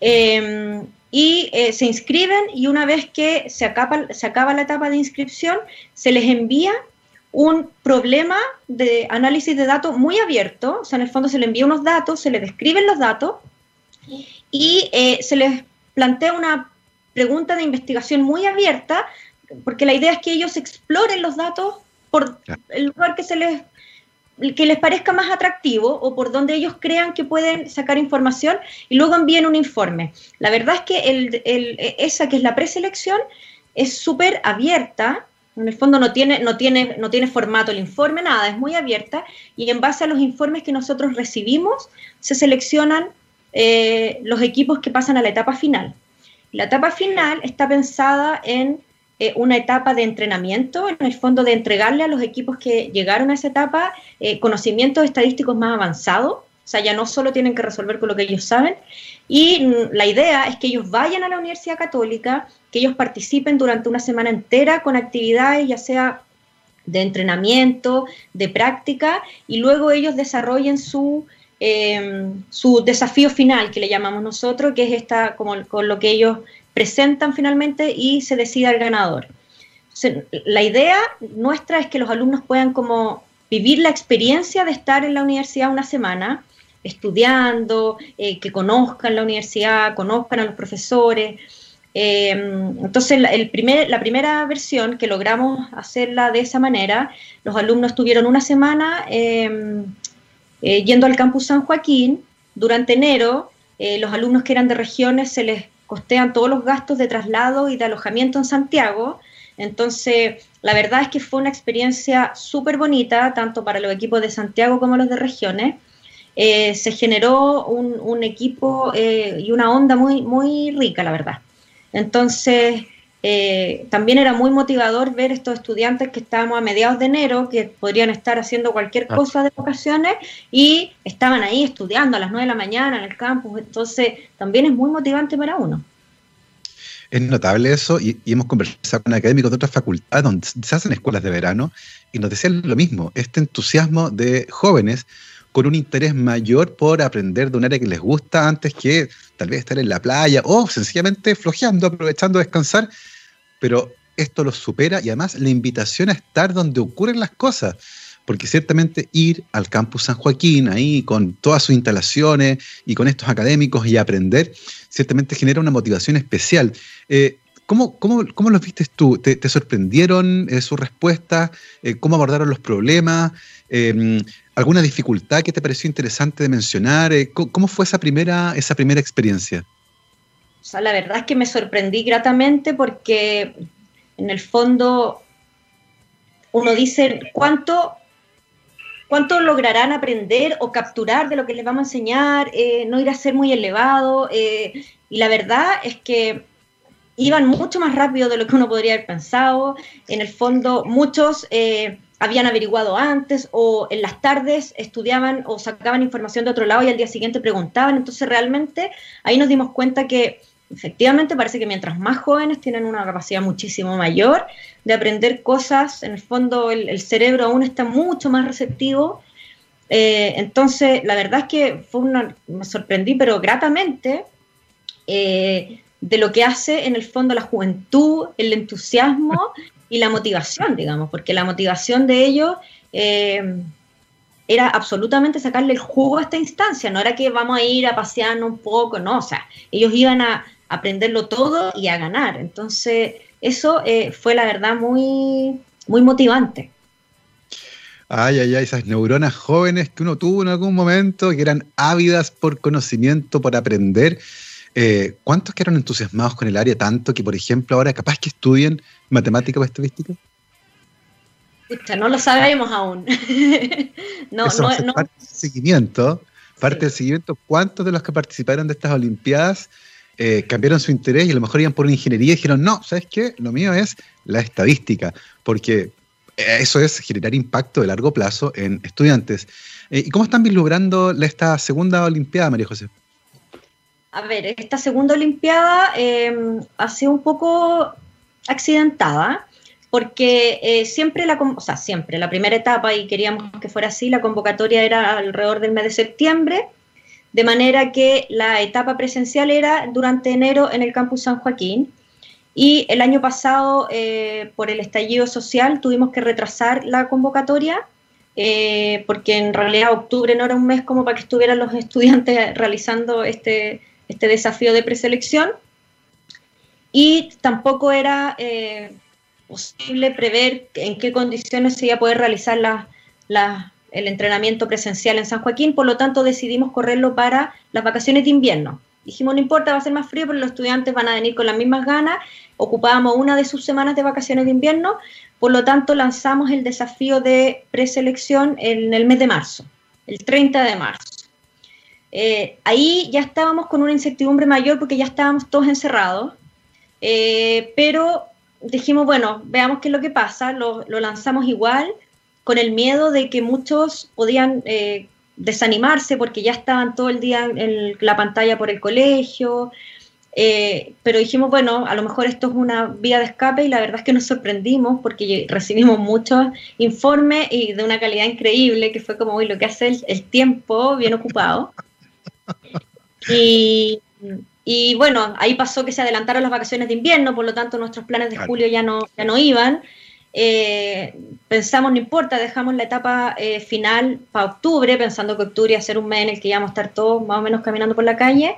Em, y eh, se inscriben y una vez que se acaba, se acaba la etapa de inscripción, se les envía un problema de análisis de datos muy abierto, o sea, en el fondo se le envía unos datos, se le describen los datos y eh, se les plantea una pregunta de investigación muy abierta, porque la idea es que ellos exploren los datos por el lugar que se les que les parezca más atractivo o por donde ellos crean que pueden sacar información y luego envíen un informe. La verdad es que el, esa que es la preselección es súper abierta en el fondo no tiene, no, tiene, no tiene formato el informe, nada, es muy abierta y en base a los informes que nosotros recibimos se seleccionan eh, los equipos que pasan a la etapa final. La etapa final está pensada en eh, una etapa de entrenamiento, en el fondo de entregarle a los equipos que llegaron a esa etapa eh, conocimientos estadísticos más avanzados, o sea, ya no solo tienen que resolver con lo que ellos saben, y la idea es que ellos vayan a la Universidad Católica, que ellos participen durante una semana entera con actividades, ya sea de entrenamiento, de práctica, y luego ellos desarrollen su, em, su desafío final, que le llamamos nosotros, que es esta, como con lo que ellos presentan finalmente y se decida el ganador. la idea nuestra es que los alumnos puedan como vivir la experiencia de estar en la universidad una semana, estudiando, eh, que conozcan la universidad, conozcan a los profesores, Em, entonces, el primer, la primera versión que logramos hacerla de esa manera, los alumnos tuvieron una semana em, eh, yendo al campus San Joaquín. Durante enero, eh, los alumnos que eran de regiones se les costean todos los gastos de traslado y de alojamiento en Santiago. Entonces, la verdad es que fue una experiencia súper bonita, tanto para los equipos de Santiago como los de regiones. Eh, se generó un, un equipo y una onda muy, muy rica, la verdad. Entonces, eh, también era muy motivador ver estos estudiantes que estábamos a mediados de enero, que podrían estar haciendo cualquier ah. cosa de vacaciones y estaban ahí estudiando a las 9 de la mañana en el campus. Entonces, también es muy motivante para uno. Es notable eso y, hemos conversado con académicos de otras facultades donde se hacen escuelas de verano y nos decían lo mismo, este entusiasmo de jóvenes con un interés mayor por aprender de un área que les gusta antes que tal vez estar en la playa o sencillamente flojeando, aprovechando descansar. Pero esto los supera y además la invitación a estar donde ocurren las cosas porque ciertamente ir al campus San Joaquín, ahí con todas sus instalaciones y con estos académicos y aprender, ciertamente genera una motivación especial. Eh, ¿cómo, cómo, cómo, los viste tú? ¿Te, sorprendieron eh, sus respuestas? Eh, ¿Cómo abordaron los problemas? ¿Alguna dificultad que te pareció interesante de mencionar? ¿cómo, fue esa primera, esa primera experiencia? O sea, la verdad es que me sorprendí gratamente porque en el fondo uno dice cuánto cuánto lograrán aprender o capturar de lo que les vamos a enseñar, eh, no irá a ser muy elevado. Eh, y la verdad es que iban mucho más rápido de lo que uno podría haber pensado. En el fondo, muchos eh, habían averiguado antes o en las tardes estudiaban o sacaban información de otro lado y al día siguiente preguntaban. Entonces, realmente ahí nos dimos cuenta que efectivamente parece que mientras más jóvenes tienen una capacidad muchísimo mayor de aprender cosas, en el fondo el, cerebro aún está mucho más receptivo. Eh, entonces, la verdad es que fue me sorprendí, pero gratamente, eh, de lo que hace en el fondo la juventud, el entusiasmo y la motivación, digamos, porque la motivación de ellos eh, era absolutamente sacarle el jugo a esta instancia, no era que vamos a ir a pasear un poco, no, o sea, ellos iban a, aprenderlo todo y a ganar. Entonces, eso eh, fue la verdad muy, muy motivante. Ay, ay, ay, esas neuronas jóvenes que uno tuvo en algún momento, que eran ávidas por conocimiento, por aprender. Eh, ¿Cuántos quedaron entusiasmados con el área tanto que, por ejemplo, ahora capaz que estudien matemática o estadística? no lo sabemos aún. no, Eso no, parte del seguimiento. Parte del seguimiento, ¿cuántos de los que participaron de estas Olimpiadas eh, cambiaron su interés y a lo mejor iban por una ingeniería y dijeron, no, ¿sabes qué? Lo mío es la estadística, porque eso es generar impacto de largo plazo en estudiantes. Eh, ¿Y cómo están vislumbrando esta segunda Olimpiada, María José? A ver, esta segunda Olimpiada em, ha sido un poco accidentada, porque eh, siempre la, o sea, siempre, la primera etapa, y queríamos que fuera así, la convocatoria era alrededor del mes de septiembre, de manera que la etapa presencial era durante enero en el campus San Joaquín y el año pasado eh, por el estallido social tuvimos que retrasar la convocatoria eh, porque en realidad octubre no era un mes como para que estuvieran los estudiantes realizando este, este desafío de preselección y tampoco era eh, posible prever en qué condiciones se iba a poder realizar las el entrenamiento presencial en San Joaquín, por lo tanto decidimos correrlo para las vacaciones de invierno. Dijimos, no importa, va a ser más frío, pero los estudiantes van a venir con las mismas ganas. Ocupábamos una de sus semanas de vacaciones de invierno, por lo tanto lanzamos el desafío de preselección en el mes de marzo, el 30 de marzo. Eh, ahí ya estábamos con una incertidumbre mayor porque ya estábamos todos encerrados, eh, pero dijimos, bueno, veamos qué es lo que pasa, lo, lo lanzamos igual con el miedo de que muchos podían eh, desanimarse porque ya estaban todo el día en la pantalla por el colegio. Eh, pero dijimos, bueno, a lo mejor esto es una vía de escape y la verdad es que nos sorprendimos porque recibimos muchos informes y de una calidad increíble que fue como uy, lo que hace el, tiempo bien ocupado. Y, y, bueno, ahí pasó que se adelantaron las vacaciones de invierno, por lo tanto nuestros planes de julio ya no, ya no iban. Eh, pensamos, no importa, dejamos la etapa eh, final para octubre, pensando que octubre iba a ser un mes en el que íbamos a estar todos más o menos caminando por la calle.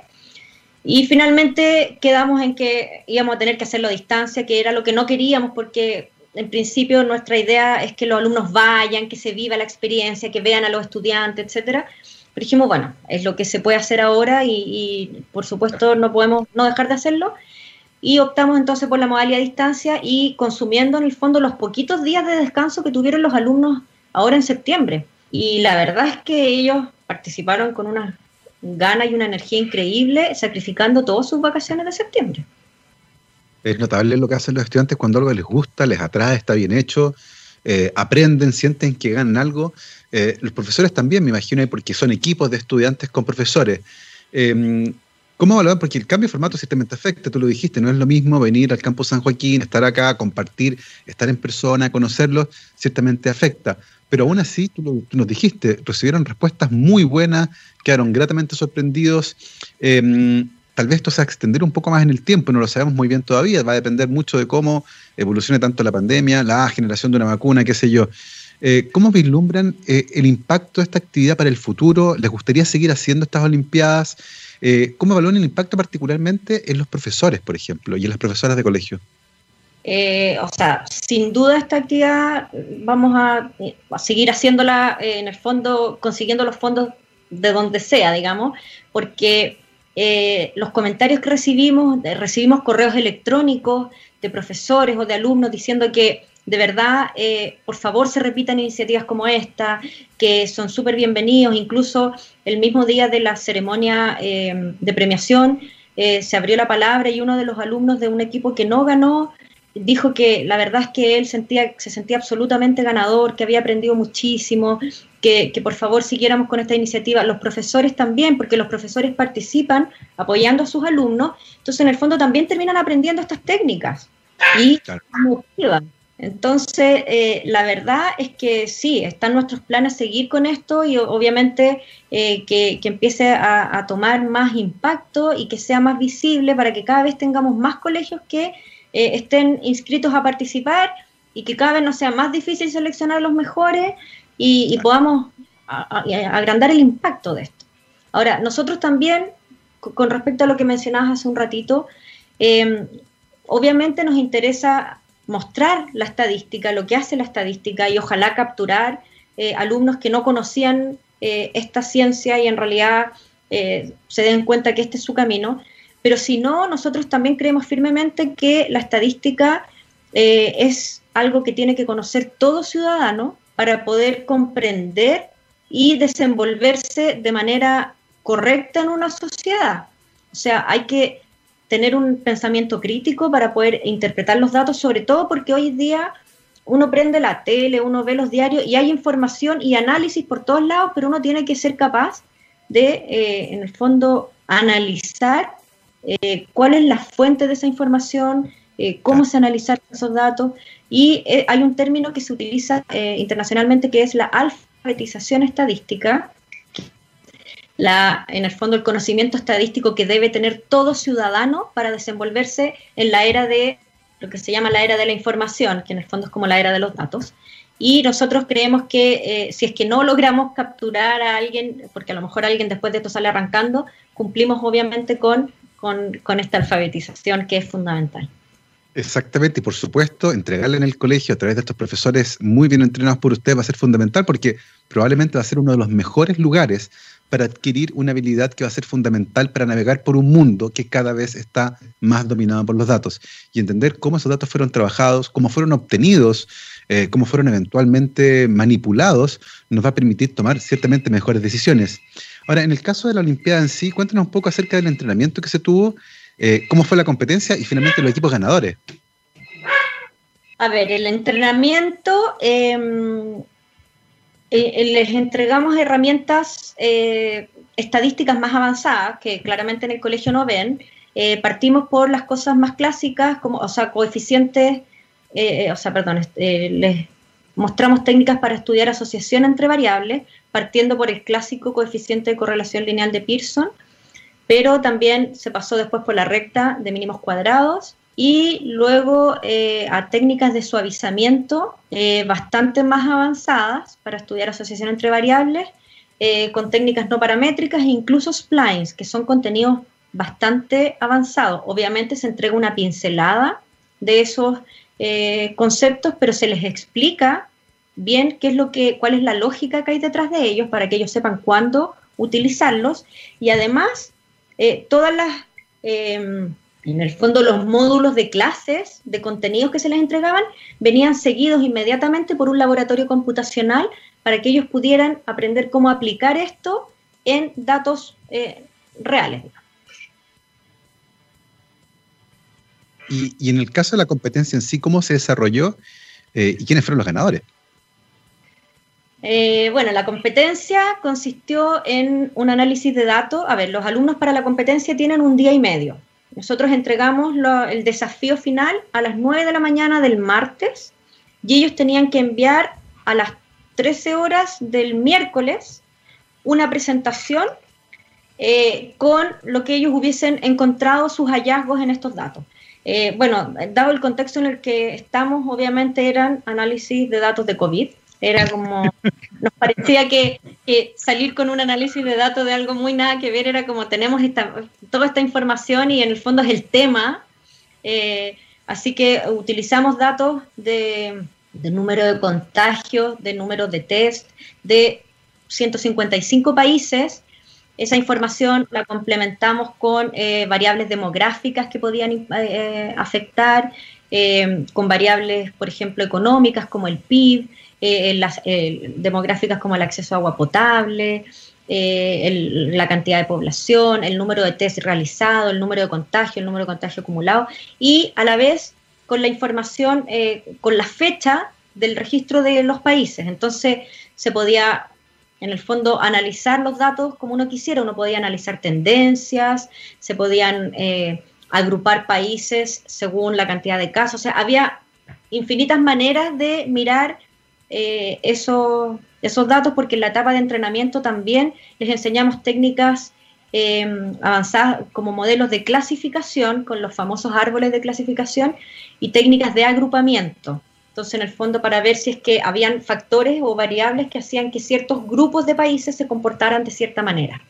Y finalmente quedamos en que íbamos a tener que hacerlo a distancia, que era lo que no queríamos porque en principio nuestra idea es que los alumnos vayan, que se viva la experiencia, que vean a los estudiantes, etcétera. Pero dijimos, bueno, es lo que se puede hacer ahora y, por supuesto no podemos no dejar de hacerlo y optamos entonces por la modalidad a distancia y consumiendo en el fondo los poquitos días de descanso que tuvieron los alumnos ahora en septiembre. Y la verdad es que ellos participaron con una gana y una energía increíble, sacrificando todas sus vacaciones de septiembre. Es notable lo que hacen los estudiantes cuando algo les gusta, les atrae, está bien hecho, eh, aprenden, sienten que ganan algo. Eh, los profesores también, me imagino, porque son equipos de estudiantes con profesores. Eh, ¿Cómo evaluar? Porque el cambio de formato ciertamente afecta, tú lo dijiste, no es lo mismo venir al campo San Joaquín, estar acá, compartir, estar en persona, conocerlos, ciertamente afecta. Pero aún así, tú, nos dijiste, recibieron respuestas muy buenas, quedaron gratamente sorprendidos. Em, tal vez esto se va a extender un poco más en el tiempo, no lo sabemos muy bien todavía, va a depender mucho de cómo evolucione tanto la pandemia, la generación de una vacuna, qué sé yo. Eh, ¿Cómo vislumbran eh, el impacto de esta actividad para el futuro? ¿Les gustaría seguir haciendo estas Olimpiadas? Eh, ¿Cómo evalúan el impacto particularmente en los profesores, por ejemplo, y en las profesoras de colegio? O sea, sin duda esta actividad vamos a, seguir haciéndola en el fondo, consiguiendo los fondos de donde sea, digamos, porque los comentarios que recibimos, recibimos correos electrónicos de profesores o de alumnos diciendo que de verdad, eh, por favor, se repitan iniciativas como esta, que son súper bienvenidos. Incluso el mismo día de la ceremonia eh, de premiación eh, se abrió la palabra y uno de los alumnos de un equipo que no ganó dijo que la verdad es que él sentía, se sentía absolutamente ganador, que había aprendido muchísimo, que, que por favor siguiéramos con esta iniciativa. Los profesores también, porque los profesores participan apoyando a sus alumnos, entonces en el fondo también terminan aprendiendo estas técnicas y motivan. Entonces, eh, la verdad es que sí, están nuestros planes seguir con esto y obviamente eh, que, empiece a, tomar más impacto y que sea más visible para que cada vez tengamos más colegios que eh, estén inscritos a participar y que cada vez nos sea más difícil seleccionar los mejores y, podamos agrandar el impacto de esto. Ahora, nosotros también, con respecto a lo que mencionabas hace un ratito, obviamente nos interesa mostrar la estadística, lo que hace la estadística y ojalá capturar eh, alumnos que no conocían eh, esta ciencia y en realidad eh, se den cuenta que este es su camino. Pero si no, nosotros también creemos firmemente que la estadística es algo que tiene que conocer todo ciudadano para poder comprender y desenvolverse de manera correcta en una sociedad. O sea, hay que tener un pensamiento crítico para poder interpretar los datos, sobre todo porque hoy día uno prende la tele, uno ve los diarios y hay información y análisis por todos lados, pero uno tiene que ser capaz de, eh, en el fondo, analizar eh, cuál es la fuente de esa información, eh, cómo se analizan esos datos. Y hay un término que se utiliza internacionalmente que es la alfabetización estadística, en el fondo el conocimiento estadístico que debe tener todo ciudadano para desenvolverse en la era de lo que se llama la era de la información, que en el fondo es como la era de los datos. Y nosotros creemos que eh, si es que no logramos capturar a alguien, porque a lo mejor alguien después de esto sale arrancando, cumplimos obviamente con, con, con esta alfabetización que es fundamental. Exactamente, y por supuesto, entregarle en el colegio a través de estos profesores muy bien entrenados por usted va a ser fundamental porque probablemente va a ser uno de los mejores lugares para adquirir una habilidad que va a ser fundamental para navegar por un mundo que cada vez está más dominado por los datos y entender cómo esos datos fueron trabajados, cómo fueron obtenidos, eh, cómo fueron eventualmente manipulados, nos va a permitir tomar ciertamente mejores decisiones. Ahora, en el caso de la Olimpiada en sí, cuéntanos un poco acerca del entrenamiento que se tuvo, eh, cómo fue la competencia y finalmente los equipos ganadores. A ver, el entrenamiento em, eh, les entregamos herramientas eh, estadísticas más avanzadas que claramente en el colegio no ven. partimos por las cosas más clásicas, como, o sea, coeficientes, o sea, perdón, les mostramos técnicas para estudiar asociación entre variables, partiendo por el clásico coeficiente de correlación lineal de Pearson, pero también se pasó después por la recta de mínimos cuadrados, y luego eh, a técnicas de suavizamiento eh, bastante más avanzadas para estudiar asociación entre variables, eh, con técnicas no paramétricas e incluso splines, que son contenidos bastante avanzados. Obviamente se entrega una pincelada de esos conceptos, pero se les explica bien qué es lo que, cuál es la lógica que hay detrás de ellos para que ellos sepan cuándo utilizarlos y además todas las en el fondo los módulos de clases, de contenidos que se les entregaban, venían seguidos inmediatamente por un laboratorio computacional para que ellos pudieran aprender cómo aplicar esto en datos eh, reales. Y, en el caso de la competencia en sí, ¿cómo se desarrolló eh, y quiénes fueron los ganadores? Eh, bueno, la competencia consistió en un análisis de datos. A ver, los alumnos para la competencia tienen un día y medio. Nosotros entregamos el desafío final a las 9 de la mañana del martes y ellos tenían que enviar a las 13 horas del miércoles una presentación eh, con lo que ellos hubiesen encontrado sus hallazgos en estos datos. Eh, bueno, dado el contexto en el que estamos, obviamente eran análisis de datos de COVID. Era como, nos parecía que, salir con un análisis de datos de algo muy nada que ver era como tenemos esta, toda esta información y en el fondo es el tema. Eh, así que utilizamos datos de, número de contagios, de número de test, de 155 países. Esa información la complementamos con eh, variables demográficas que podían eh, afectar, con variables, por ejemplo, económicas como el PIB, eh, las eh, demográficas como el acceso a agua potable, eh, la cantidad de población, el número de test realizado, el número de contagio, el número de contagio acumulado y a la vez con la información, con la fecha del registro de los países. Entonces se podía, en el fondo, analizar los datos como uno quisiera. Uno podía analizar tendencias, se podían agrupar países según la cantidad de casos. O sea, había infinitas maneras de mirar eh, esos, datos porque en la etapa de entrenamiento también les enseñamos técnicas eh, avanzadas como modelos de clasificación con los famosos árboles de clasificación y técnicas de agrupamiento. Entonces, en el fondo, para ver si es que habían factores o variables que hacían que ciertos grupos de países se comportaran de cierta manera.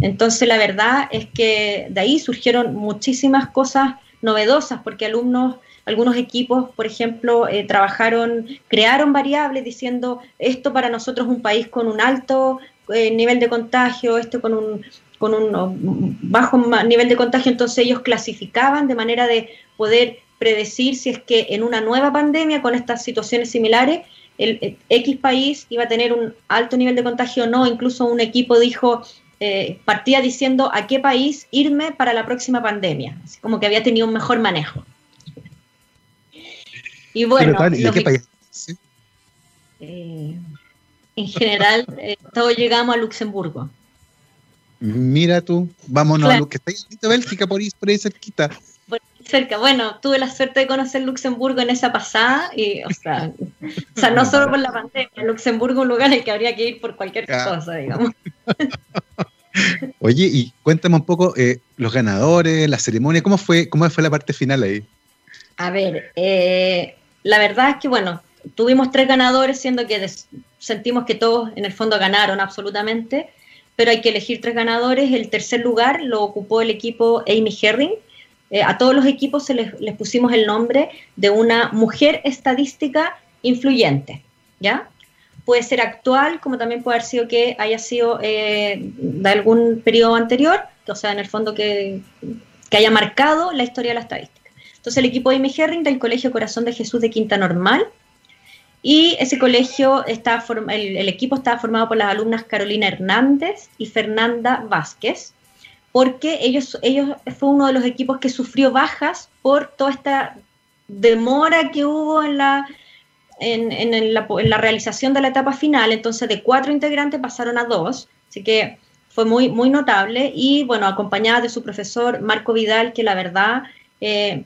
Entonces, la verdad es que de ahí surgieron muchísimas cosas novedosas porque alumnos algunos equipos, por ejemplo, eh, trabajaron, crearon variables diciendo esto para nosotros es un país con un alto eh, nivel de contagio, esto con un, con un bajo nivel de contagio, entonces ellos clasificaban de manera de poder predecir si es que en una nueva pandemia con estas situaciones similares el, eh, X país iba a tener un alto nivel de contagio o no, incluso un equipo dijo, partía diciendo a qué país irme para la próxima pandemia, así como que había tenido un mejor manejo. Y bueno, ¿de qué país? Eh, en general, eh, todos llegamos a Luxemburgo. Mira tú, vámonos a lo que está en Bélgica, por ahí, por ahí cerquita. cerca, bueno, tuve la suerte de conocer Luxemburgo en esa pasada, y, o sea, o sea no solo por la pandemia, Luxemburgo es un lugar al que habría que ir por cualquier cosa, digamos. Oye, y cuéntame un poco eh, los ganadores, la ceremonia, ¿cómo fue, cómo fue la parte final ahí? A ver, eh, la verdad es que, bueno, tuvimos tres ganadores, siendo que sentimos que todos en el fondo ganaron absolutamente, pero hay que elegir tres ganadores. El tercer lugar lo ocupó el equipo Amy Herring. Eh, a todos los equipos se les, pusimos el nombre de una mujer estadística influyente, ¿ya? Puede ser actual, como también puede haber sido que haya sido eh, de algún periodo anterior, o sea, en el fondo que, que haya marcado la historia de la estadística. Entonces el equipo de Amy Herring del Colegio Corazón de Jesús de Quinta Normal y ese colegio, está el, equipo estaba formado por las alumnas Carolina Hernández y Fernanda Vázquez, porque ellos, ellos fue uno de los equipos que sufrió bajas por toda esta demora que hubo en la, en, en la realización de la etapa final. Entonces de cuatro integrantes pasaron a dos, así que fue muy, muy notable y bueno, acompañada de su profesor Marco Vidal, que la verdad... Eh,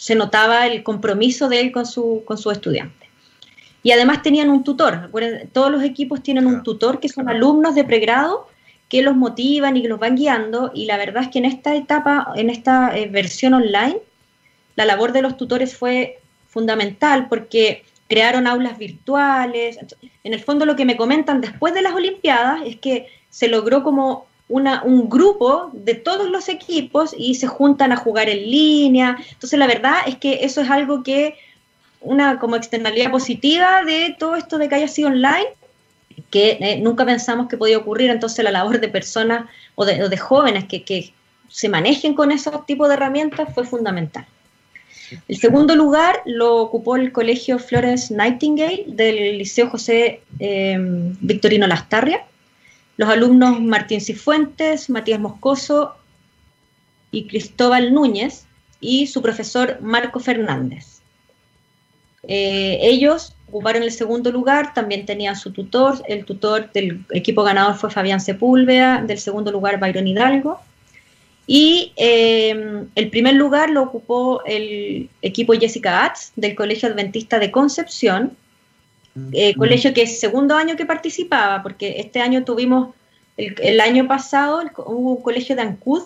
se notaba el compromiso de él con su, con su estudiante. Y además tenían un tutor. todos los equipos tienen un tutor que son alumnos de pregrado que los motivan y que los van guiando. Y la verdad es que en esta etapa, en esta eh, versión online, la labor de los tutores fue fundamental porque crearon aulas virtuales. En el fondo lo que me comentan después de las Olimpiadas es que se logró como un grupo de todos los equipos y se juntan a jugar en línea. Entonces, la verdad es que eso es algo que, una como externalidad positiva de todo esto de que haya sido online, que eh, nunca pensamos que podía ocurrir. Entonces, la labor de personas o de, jóvenes que, que, se manejen con esos tipos de herramientas fue fundamental. El segundo lugar lo ocupó el Colegio Flores Nightingale del Liceo José eh, Victorino Lastarria los alumnos Martín Cifuentes, Matías Moscoso y Cristóbal Núñez y su profesor Marco Fernández. Eh, ellos ocuparon el segundo lugar, también tenían su tutor, el tutor del equipo ganador fue Fabián Sepúlveda, del segundo lugar Byron Hidalgo, y eh, el primer lugar lo ocupó el equipo Jessica Atz del Colegio Adventista de Concepción, eh, colegio que es segundo año que participaba, porque este año tuvimos, el, año pasado hubo un colegio de Ancud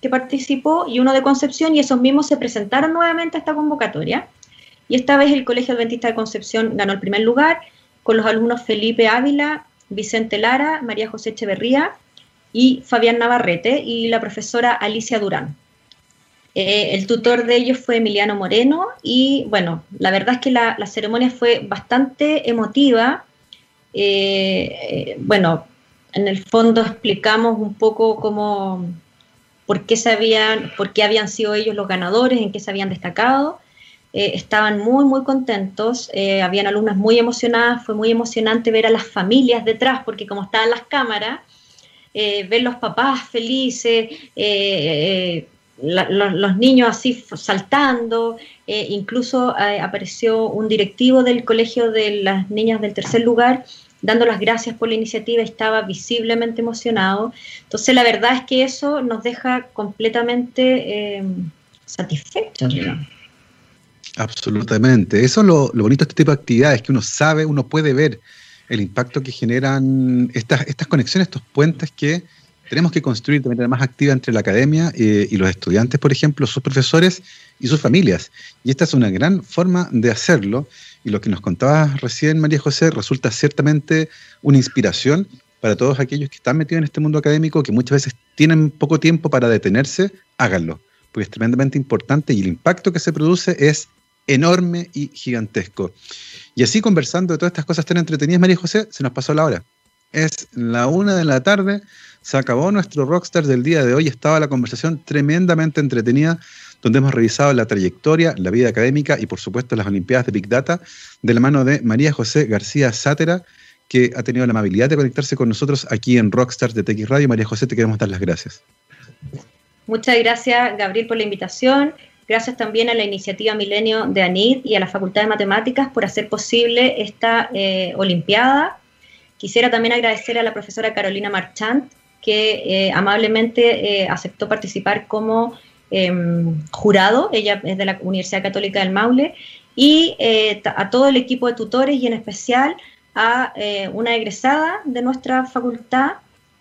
que participó y uno de Concepción y esos mismos se presentaron nuevamente a esta convocatoria. Y esta vez el Colegio Adventista de Concepción ganó el primer lugar con los alumnos Felipe Ávila, Vicente Lara, María José Echeverría y Fabián Navarrete y la profesora Alicia Durán. Eh, el tutor de ellos fue Emiliano Moreno y bueno, la verdad es que la, ceremonia fue bastante emotiva. Eh, eh, bueno, en el fondo explicamos un poco cómo, por qué, se habían, por qué habían sido ellos los ganadores, en qué se habían destacado. Estaban muy, muy contentos, habían alumnas muy emocionadas, fue muy emocionante ver a las familias detrás, porque como estaban las cámaras, ver los papás felices, los niños así saltando, incluso apareció un directivo del colegio de las niñas del tercer lugar dando las gracias por la iniciativa, estaba visiblemente emocionado. Entonces, la verdad es que eso nos deja completamente satisfechos. Absolutamente. Eso es lo, bonito de este tipo de actividades, que uno sabe, uno puede ver el impacto que generan estas, estas conexiones, estos puentes que tenemos que construir de manera más activa entre la academia eh, y los estudiantes, por ejemplo, sus profesores y sus familias. Y esta es una gran forma de hacerlo. Y lo que nos contabas recién, María José, resulta ciertamente una inspiración para todos aquellos que están metidos en este mundo académico, que muchas veces tienen poco tiempo para detenerse, háganlo, porque es tremendamente importante y el impacto que se produce es enorme y gigantesco. Y así conversando de todas estas cosas tan entretenidas, María José, se nos pasó la hora. Es la una de la tarde, se acabó nuestro Rockstar del día de hoy, estaba la conversación tremendamente entretenida, donde hemos revisado la trayectoria, la vida académica y por supuesto las Olimpiadas de Big Data, de la mano de María José García Sátera, que ha tenido la amabilidad de conectarse con nosotros aquí en Rockstars de TX Radio. María José, te queremos dar las gracias. Muchas gracias, Gabriel, por la invitación. Gracias también a la iniciativa Milenio de ANID y a la Facultad de Matemáticas por hacer posible esta eh, Olimpiada. Quisiera también agradecer a la profesora Carolina Marchant, que eh, amablemente eh, aceptó participar como em, jurado, ella es de la Universidad Católica del Maule, y a todo el equipo de tutores y en especial a una egresada de nuestra facultad,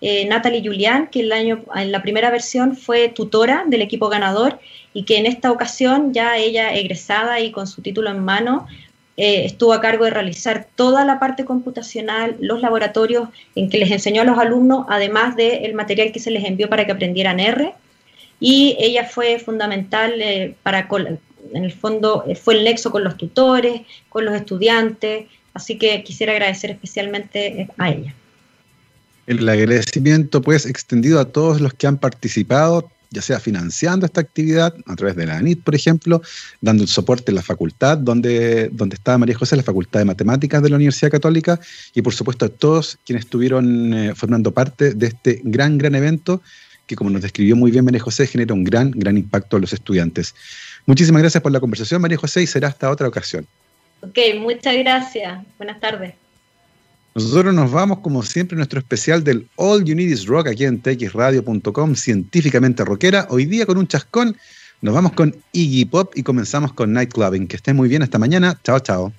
Natalie Julián, que el año, en la primera versión fue tutora del equipo ganador y que en esta ocasión ya ella egresada y con su título en mano eh, estuvo a cargo de realizar toda la parte computacional, los laboratorios en que les enseñó a los alumnos, además del material que se les envió para que aprendieran R. Y ella fue fundamental eh, para, en el fondo, eh, fue el nexo con los tutores, con los estudiantes, así que quisiera agradecer especialmente a ella. El agradecimiento pues extendido a todos los que han participado, ya sea financiando esta actividad a través de la ANIT, por ejemplo, dando el soporte en la facultad donde, donde estaba María José, la Facultad de Matemáticas de la Universidad Católica, y por supuesto a todos quienes estuvieron eh, formando parte de este gran, gran evento que, como nos describió muy bien María José, genera un gran, gran impacto a los estudiantes. Muchísimas gracias por la conversación, María José, y será hasta otra ocasión. Ok, muchas gracias. Buenas tardes. Nosotros nos vamos, como siempre, nuestro especial del All You Need Is Rock aquí en txradio.com, científicamente rockera. Hoy día con un chascón, nos vamos con Iggy Pop y comenzamos con Nightclubbing. Que estén muy bien, hasta mañana. Chao, chao.